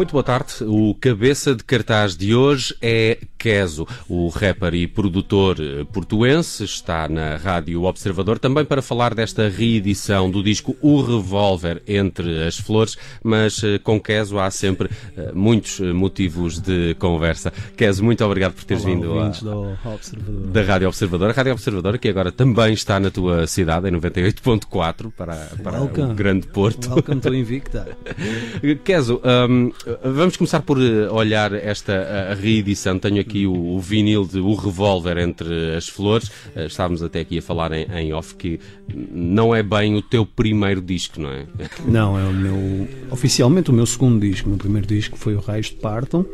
Muito boa tarde. O cabeça de cartaz de hoje é Keso, o rapper e produtor eh, portuense. Está na Rádio Observador também para falar desta reedição do disco O Revolver Entre as Flores, mas eh, com Keso há sempre uh, muitos motivos de conversa. Keso, muito obrigado por teres Olá, vindo a, da Rádio Observador. A Rádio Observador, que agora também está na tua cidade, em 98.4, para, para o Grande Porto. Welcome to Invicta. Keso, um, Vamos começar por eh, olhar esta reedição. Tenho aqui o, o vinil de O Revolver entre as Flores. Eh, estávamos até aqui a falar em, em off que não é bem o teu primeiro disco, não é? Não, é o meu. Oficialmente o meu segundo disco. O meu primeiro disco foi o Raios de Partam.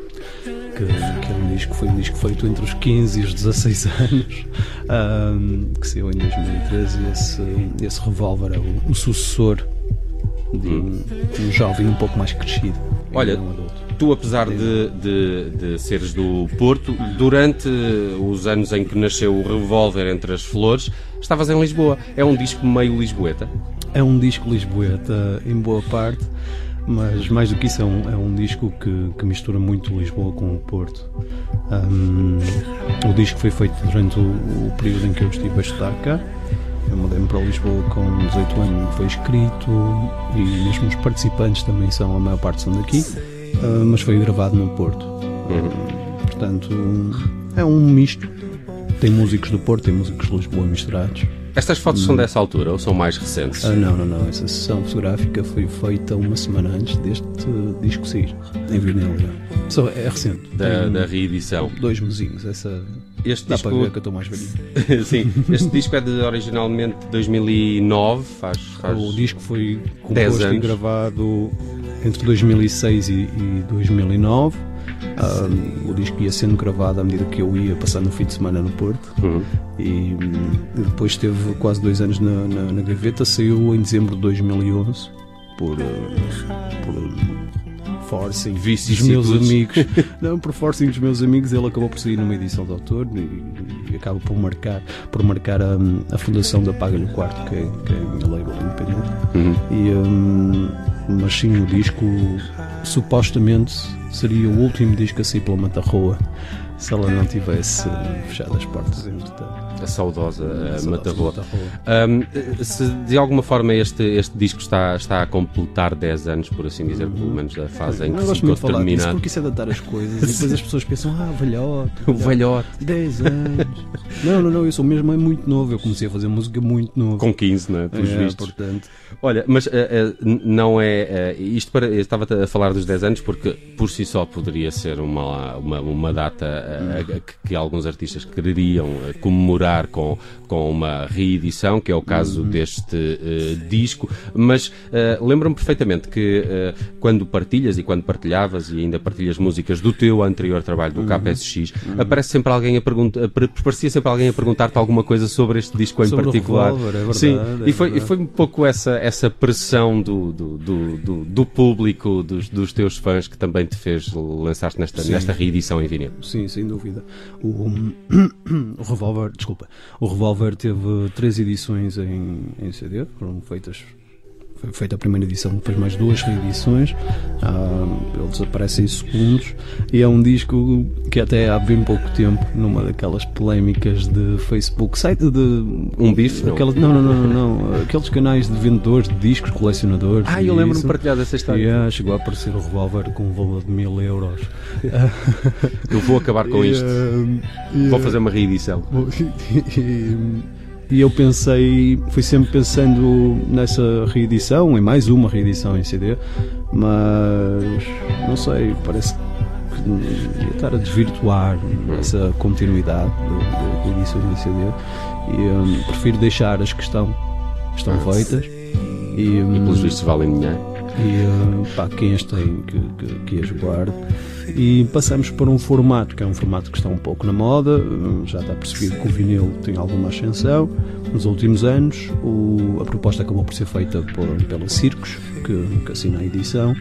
Que, que, é um disco, foi um disco feito entre os 15 e os 16 anos, um, que saiu em 2013 e esse, esse revólver é o, o sucessor de um, um jovem um pouco mais crescido. Olha, tu apesar de, de, de, seres do Porto, durante os anos em que nasceu o Revolver entre as Flores, estavas em Lisboa. É um disco meio lisboeta? É um disco lisboeta em boa parte, mas mais do que isso é um, é um disco que, que mistura muito Lisboa com o Porto. Um, o disco foi feito durante o, o período em que eu estive a estudar cá eu mudei-me para Lisboa com 18 anos, foi escrito e mesmo os participantes também são, a maior parte são daqui, uh, mas foi gravado no Porto. Uhum. Portanto, é um misto. Tem músicos do Porto, tem músicos de Lisboa misturados. Estas fotos são dessa altura ou são mais recentes? Ah, não, não, não. Essa sessão fotográfica foi feita uma semana antes deste disco sair, em vinil. Só é recente. Da, da reedição. Dois mesinhos. Essa este Dá disco... para ver que eu estou mais velhinho. Sim, este disco é de originalmente 2009. Faz, faz o disco foi composto e gravado entre 2006 e, e 2009. Um, o disco ia sendo gravado à medida que eu ia passando o fim de semana no Porto uhum. e, e, depois esteve quase dois anos na, na, na, gaveta. Saiu em dezembro de 2011 por, uh, por forcing dos meus amigos. não, por forcing dos meus amigos, ele acabou por sair numa edição de autor e, e acaba por marcar, por marcar a, a fundação da Paga no Quarto, que é, que é a minha label independente. Uhum. E, um, mas sim, o disco supostamente seria o último disco a sair pela Mata Roa se ela não tivesse fechado as portas entretanto a saudosa Mataroa. Um, se de alguma forma este, este disco está, está a completar 10 anos, por assim dizer, pelo menos da fase em que se ficou terminado. porque isso é datar as coisas e depois as pessoas pensam, ah, velhote. O velhote. 10 anos. não, não, não, eu sou mesmo é muito novo. Eu comecei a fazer música muito novo. Com 15, não é? Pelos é, vistos. portanto. Olha, mas uh, uh, não é. Uh, isto para. Eu estava a falar dos 10 anos porque por si só poderia ser uma, uma, uma data que, que alguns artistas quereriam comemorar com, com uma reedição, que é o caso uhum. deste uh, disco, mas uh, lembro-me perfeitamente que uh, quando partilhas e quando partilhavas e ainda partilhas músicas do teu anterior trabalho, do uhum. KPSX, uhum. aparece sempre alguém a perguntar, parecia sempre alguém a perguntar-te alguma coisa sobre este disco sobre em particular. Revolver, é verdade, Sim, é e, foi, e foi um pouco essa, essa pressão do, do, do, do, do público, dos, dos teus fãs, que também te fez lançar-te nesta, nesta reedição em vinil. Sim, sem dúvida. O, o Revolver, desculpa, o Revolver teve três edições em, em CD, foram feitas foi feita a primeira edição, depois mais duas reedições. Ah, ele desaparece em segundos e é um disco que até há bem pouco tempo, numa daquelas polémicas de Facebook, site de. Um bife? Aquelas, não, não, não, não, não, Aqueles canais de vendedores de discos, colecionadores. Ah, eu lembro-me de partilhar dessa história. Yeah, chegou a aparecer o revólver com um valor de mil euros. eu vou acabar com isto. Yeah. Vou fazer uma reedição. E eu pensei, fui sempre pensando nessa reedição, em mais uma reedição em CD, mas não sei, parece que ia estar a desvirtuar essa continuidade de, de edições em CD e um, prefiro deixar as que estão, estão ah, feitas. e, um, e pelos vistos valem dinheiro e uh, quem as tem que, que, que as guarde. E passamos para um formato que é um formato que está um pouco na moda, já está percebido que o vinil tem alguma ascensão. Nos últimos anos, o, a proposta acabou por ser feita por, pela Circos, que, que assina a edição,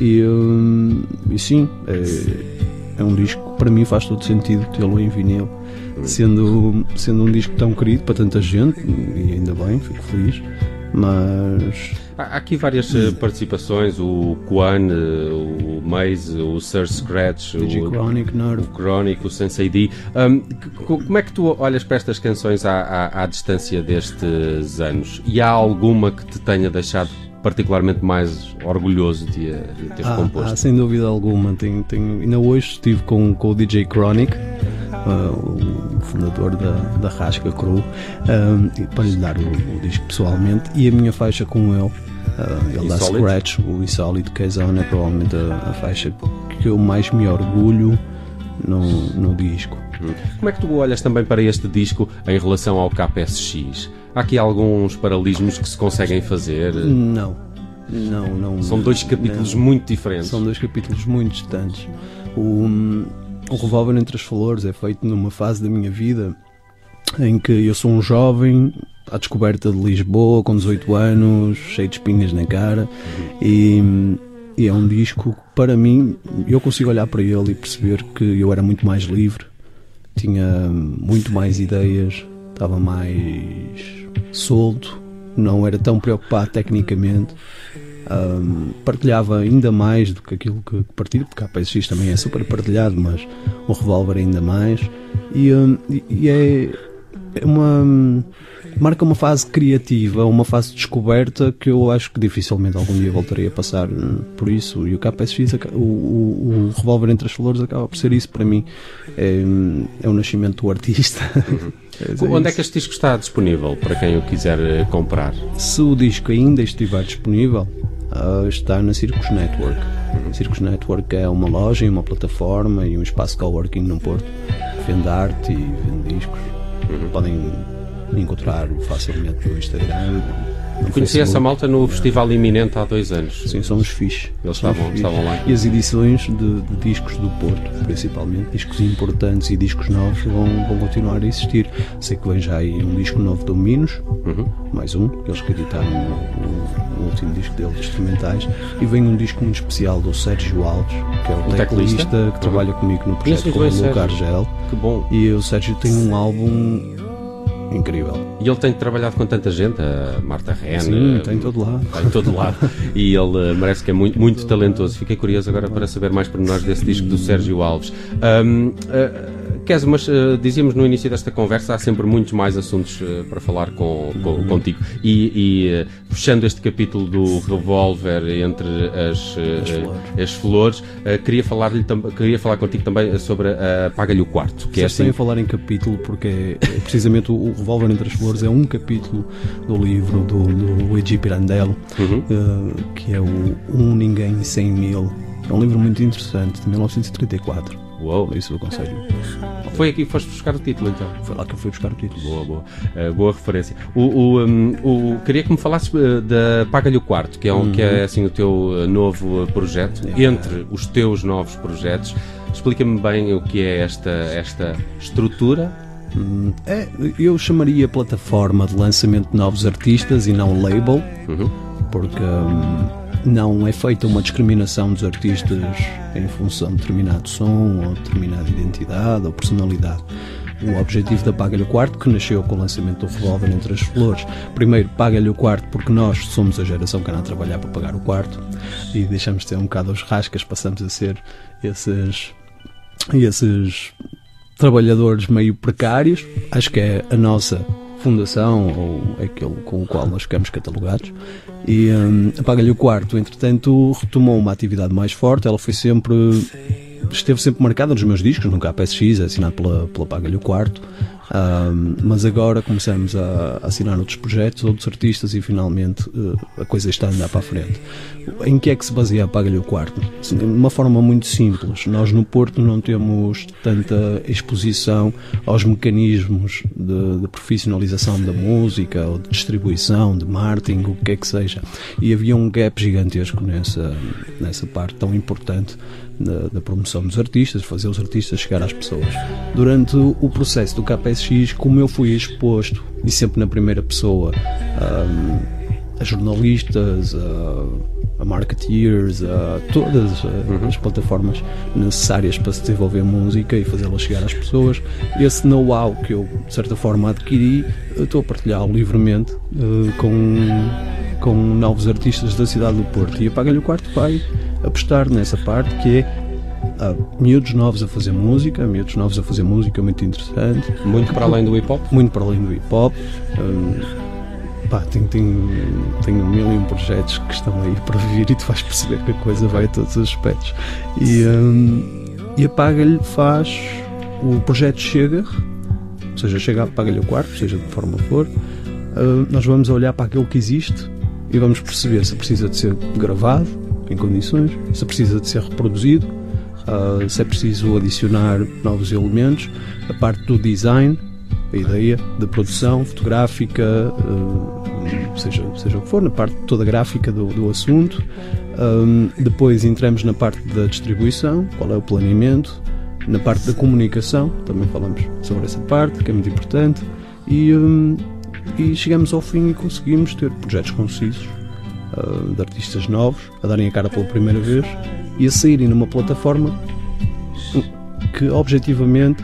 e, hum, e sim, é, é um disco que para mim faz todo sentido tê-lo em vinil, sendo, sendo um disco tão querido para tanta gente, e ainda bem, fico feliz, mas Há aqui várias uh, participações, o Kwan, uh, o Maze, o Sir Scratch, o, Chronic, o Chronic, o Sensei D. Um, como é que tu olhas para estas canções à, à, à distância destes anos? E há alguma que te tenha deixado particularmente mais orgulhoso de, de teres ah, composto? Ah, sem dúvida alguma. Tenho, tenho, ainda hoje estive com, com o DJ Chronic, o fundador da, da Rasca Crew, uh, para lhe dar o, o, disco pessoalmente e a minha faixa com ele. Uh, ele dá Scratch, o Insólito K-Zone é provavelmente a, a, faixa que eu mais me orgulho no, no disco. Hum. Como é que tu olhas também para este disco em relação ao KPSX? Há aqui alguns paralelismos que se conseguem fazer? Não. Não, não. São dois capítulos não. muito diferentes. São dois capítulos muito distantes. O, o Revolver entre as Flores é feito numa fase da minha vida em que eu sou um jovem à descoberta de Lisboa, com 18 anos, cheio de espinhas na cara, e, e é um disco que, para mim, eu consigo olhar para ele e perceber que eu era muito mais livre, tinha muito mais ideias, estava mais solto, não era tão preocupado tecnicamente um, partilhava ainda mais do que aquilo que partilho, porque a PSX também é super partilhado, mas o revólver ainda mais. E, um, e é, é uma. marca uma fase criativa, uma fase de descoberta que eu acho que dificilmente algum dia voltarei a passar hum, por isso. E o KPSX, o, o, o revólver entre as flores, acaba por ser isso para mim. É, hum, é o nascimento do artista. Uhum. É Onde é que este disco está disponível para quem o quiser eh, comprar? Se o disco ainda estiver disponível, uh, está na Circus Network. Uhum. Circus Network é uma loja uma plataforma e um espaço coworking no Porto. Vende arte e vende discos. Uhum. Podem encontrar facilmente no Instagram. No Conheci essa malta no. Festival Iminente há dois anos. Sim, são os fixe. Eles estavam, estavam lá. E as edições de, de, discos do Porto, principalmente, discos importantes e discos novos, vão, vão continuar a existir. Sei que vem já aí um disco novo do Minos, uhum. mais um, eles que editaram o, o, último disco deles, instrumentais, e vem um disco muito especial do Sérgio Alves, que é o, o teclista, que uhum. trabalha comigo no projeto com o Luca Argel. Que bom. E o Sérgio tem um álbum incrível. E ele tem trabalhado com tanta gente, a Marta Ren. Sim, tem todo lado. Está em todo lado. e ele merece que é muito, muito talentoso. Fiquei curioso agora para saber mais pormenores desse disco do Sérgio Alves. Um, uh, Kes, mas uh, dizíamos no início desta conversa, há sempre muitos mais assuntos uh, para falar com, com uhum. contigo. E, e fechando este capítulo do revólver entre as, as flores, flores queria, falar queria falar contigo também sobre a Paga-lhe o Quarto. Que é assim... a falar em capítulo, porque é, é precisamente o, o revólver entre as flores é um capítulo do livro do, do Luigi Pirandello, uhum. que é o Um Ninguém Sem Mil. É um livro muito interessante, de 1934. Uou. Isso eu aconselho. Foi aqui que foste buscar o título, então? Foi lá que eu fui buscar o título. Boa, boa. Uh, boa referência. O, o, um, o, queria que me falasses uh, da Paga-lhe o Quarto, que é, um, uhum. que é assim, o teu uh, novo projeto. É. Entre os teus novos projetos, explica-me bem o que é esta, esta estrutura hum, é, eu chamaria plataforma de lançamento de novos artistas e não label, uhum. porque hum, não é feita uma discriminação dos artistas em função de determinado som ou determinada identidade ou personalidade. O objetivo da Paga-lhe o Quarto, que nasceu com o lançamento do Revolver entre as Flores, primeiro paga-lhe o quarto porque nós somos a geração que anda a trabalhar para pagar o quarto e deixamos de ter um bocado os rascas, passamos a ser esses, esses trabalhadores meio precários. Acho que é a nossa fundação ou aquele com o qual nós ficamos catalogados e um, apaga-lhe o quarto. Entretanto, retomou uma atividade mais forte. Ela foi sempre esteve sempre marcada nos meus discos, no KPSX, assinado pela, pela Paga-lhe o Quarto. Um, mas agora começamos a, assinar outros projetos, outros artistas e finalmente uh, a coisa está a andar para a frente. Em que é que se baseia a Paga-lhe o Quarto? De uma forma muito simples. Nós no Porto não temos tanta exposição aos mecanismos de, de profissionalização da música ou de distribuição, de marketing, o que é que seja. E havia um gap gigantesco nessa, nessa parte tão importante da, da, promoção dos artistas, fazer os artistas chegar às pessoas. Durante o processo do KPSX, como eu fui exposto, e sempre na primeira pessoa, um, a jornalistas, a, a marketeers, a todas uhum. as plataformas necessárias para se desenvolver música e fazê-la chegar às pessoas. Esse know-how que eu, de certa forma, adquiri, estou a partilhá-lo livremente uh, com com novos artistas da cidade do Porto. E Apaga-lhe o Quarto vai apostar nessa parte que é há miúdos novos a fazer música, miúdos novos a fazer música muito interessante. Muito para além do hip hop? Muito para além do hip hop. Um, pá, tenho, tenho, tenho mil e um projetos que estão aí para vir e tu vais perceber que a coisa vai a todos os aspectos. E, um, e apaga-lhe faz. O projeto chega, ou seja, chega, apaga-lhe o quarto, seja de forma for. Uh, nós vamos olhar para aquilo que existe e vamos perceber se precisa de ser gravado em condições, se precisa de ser reproduzido, uh, se é preciso adicionar novos elementos, a parte do design, a ideia da produção fotográfica, uh, seja, seja o que for, na parte toda gráfica do, do assunto. Depois entramos na parte da distribuição, qual é o planeamento, na parte da comunicação, também falamos sobre essa parte, que é muito importante, e, e chegamos ao fim e conseguimos ter projetos concisos de artistas novos a darem a cara pela primeira vez e a saírem numa plataforma que objetivamente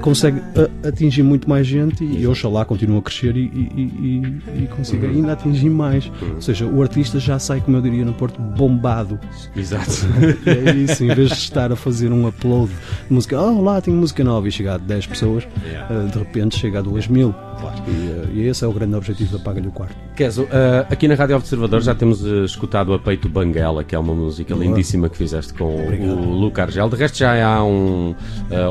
consegue atingir muito mais gente e oxalá continua a crescer e, e, e, e consiga uhum. ainda atingir mais. Uhum. Ou seja, o artista já sai, como eu diria no Porto, bombado. Exato. é isso, em vez de estar a fazer um upload de música, oh lá tenho música nova e chegar a 10 pessoas, uh, de repente chega a 2 mil. Claro. E, uh, e, esse é o grande objetivo da Paga-lhe o Quarto. Keso, uh, aqui na Rádio Observador já temos escutado a Peito Banguela, que é uma música Boa. lindíssima que fizeste com Obrigado. o Luca Argel. De resto já há um,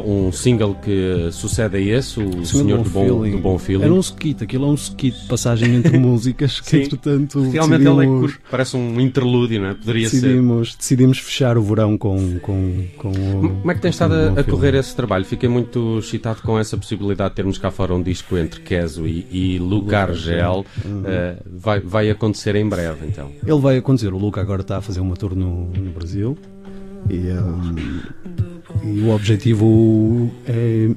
um single que sucede a esse, o Senhor do Bom, do bom Feeling. Era um skit, aquilo é um skit de passagem entre músicas que, entretanto, Realmente decidimos, ele é curto, parece um interlúdio, não é? Poderia decidimos, ser. Decidimos fechar o verão com, com, com o, Como é que tem estado a, a correr esse trabalho? Fiquei muito excitado com essa possibilidade de termos cá fora um disco entre Keso e, e Luca Argel. Uhum. Uh, vai, vai acontecer em breve, então? Ele vai acontecer. O Luca agora está a fazer uma tour no, no Brasil. E, um, e o objetivo é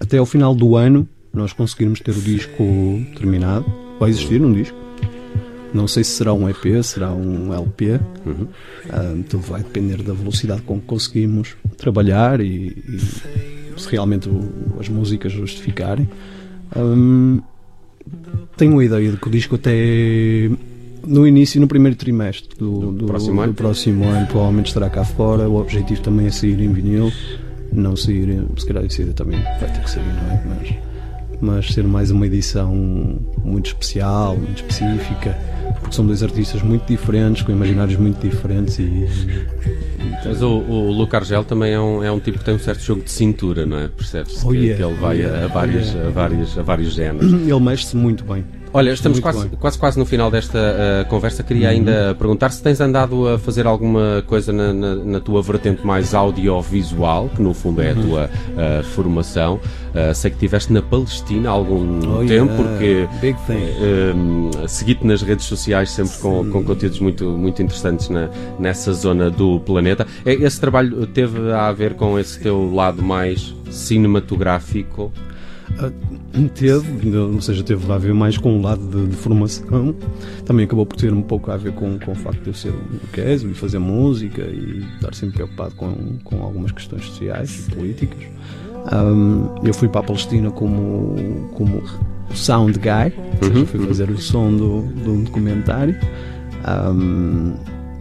até ao final do ano nós conseguirmos ter o disco terminado. Vai existir um disco. Não sei se será um EP, será um LP. Uhum. Uh, tudo vai depender da velocidade com que conseguimos trabalhar e, e se realmente o, as músicas justificarem. Um, tenho a ideia de que o disco até no início, no primeiro trimestre do, do, próximo, do próximo ano, provavelmente estará cá fora. O objetivo também é sair em vinil não sair, se calhar sair também vai ter que sair, não é? Mas, mas ser mais uma edição muito especial, muito específica, porque são dois artistas muito diferentes, com imaginários muito diferentes e. Mas o, o Luca Argel também é um, é um tipo que tem um certo jogo de cintura, não é? Percebe-se oh, yeah. que, ele vai oh, yeah. a, várias, oh, yeah. a, várias, a vários géneros. Ele mexe-se muito bem. Olha, estamos quase, quase, quase no final desta uh, conversa. Queria uhum. ainda perguntar se tens andado a fazer alguma coisa na, na, na, tua vertente mais audiovisual, que no fundo é a uhum. tua uh, formação. Uh, sei que estiveste na Palestina há algum oh, tempo, yeah. porque uh, segui-te nas redes sociais sempre com, com conteúdos muito, muito interessantes na, nessa zona do planeta. Esse trabalho teve a ver com esse teu lado mais cinematográfico? Ah, teve, ou seja, teve a ver mais com o lado de, de, formação. Também acabou por ter um pouco a ver com, com o facto de eu ser um queso e fazer música e estar sempre preocupado com, com algumas questões sociais e políticas. Um, eu fui para a Palestina como, como sound guy, ou seja, uhum, fui uhum. fazer o som do, de um documentário. Um,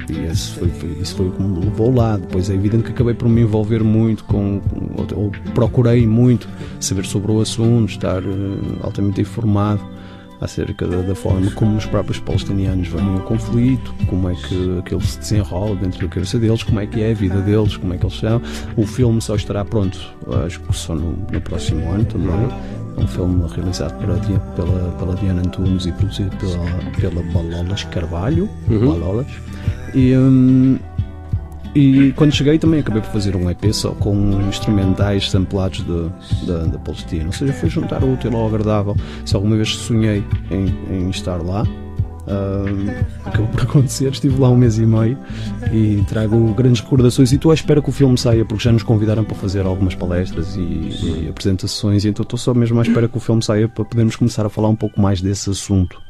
e esse foi, foi, isso foi o que me levou lá. Depois é evidente que acabei por me envolver muito com, ou, ou procurei muito saber sobre o assunto, estar uh, altamente informado acerca da, da, forma como os próprios palestinianos veem o conflito, como é que aquilo se desenrola dentro da cabeça deles, como é que é a vida deles, como é que eles são. O filme só estará pronto, acho que só no, no próximo ano também. É um filme realizado pela, pela, pela Diana Antunes e produzido pela, pela Balolas Carvalho. Uhum. Balolas. E, um, e quando cheguei também acabei por fazer um EP só com instrumentais samplados da Palestina. Ou seja, foi juntar o útil ao agradável. Se alguma vez sonhei em, em estar lá, um, acabou por acontecer. Estive lá um mês e meio e trago grandes recordações. E estou à espera que o filme saia, porque já nos convidaram para fazer algumas palestras e, e apresentações. E então estou só mesmo à espera que o filme saia para podermos começar a falar um pouco mais desse assunto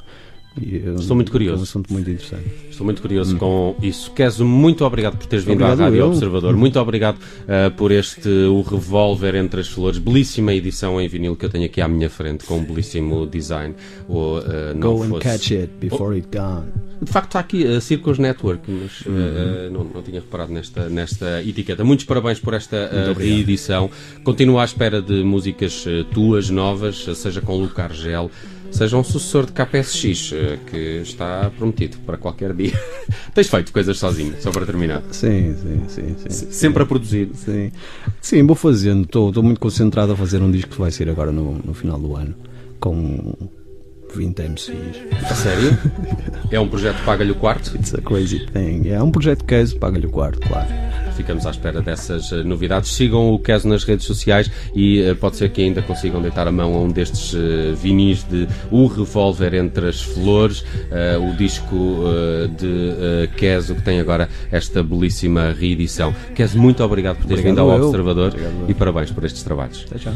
E, Estou muito curioso. É um assunto muito interessante. Estou muito curioso hum. com isso. Keso, muito obrigado por teres vindo obrigado à Rádio eu. Observador. Hum. Muito obrigado uh, por este O Revolver entre as Flores. Belíssima edição em vinil que eu tenho aqui à minha frente, com um belíssimo design. O, uh, Go and catch it before oh. it gone. De facto está aqui a uh, Circos Network, mas uh, não, não, tinha reparado nesta, nesta etiqueta. Muitos parabéns por esta reedição. Continuo à espera de músicas tuas, novas, seja com Luca Argel, seja um sucessor de KPSX, que está prometido para qualquer dia. Tens feito coisas sozinho, só para terminar. Sim, sim, sim. sim Sempre sim. a produzir. Sim, sim vou fazendo. Estou, estou muito concentrado a fazer um disco que vai sair agora no, no final do ano, com 20 MCs. A sério? é um projeto Paga-lhe o Quarto? It's a crazy thing. É um projeto Caso, Paga-lhe o Quarto, claro. Ficamos à espera dessas uh, novidades. Sigam o Caso nas redes sociais e uh, pode ser que ainda consigam deitar a mão a um destes uh, vinis de O Revolver entre as Flores, o disco de Caso que tem agora esta belíssima reedição. Caso, muito obrigado por teres vindo ao Observador e parabéns por estes trabalhos. Até já.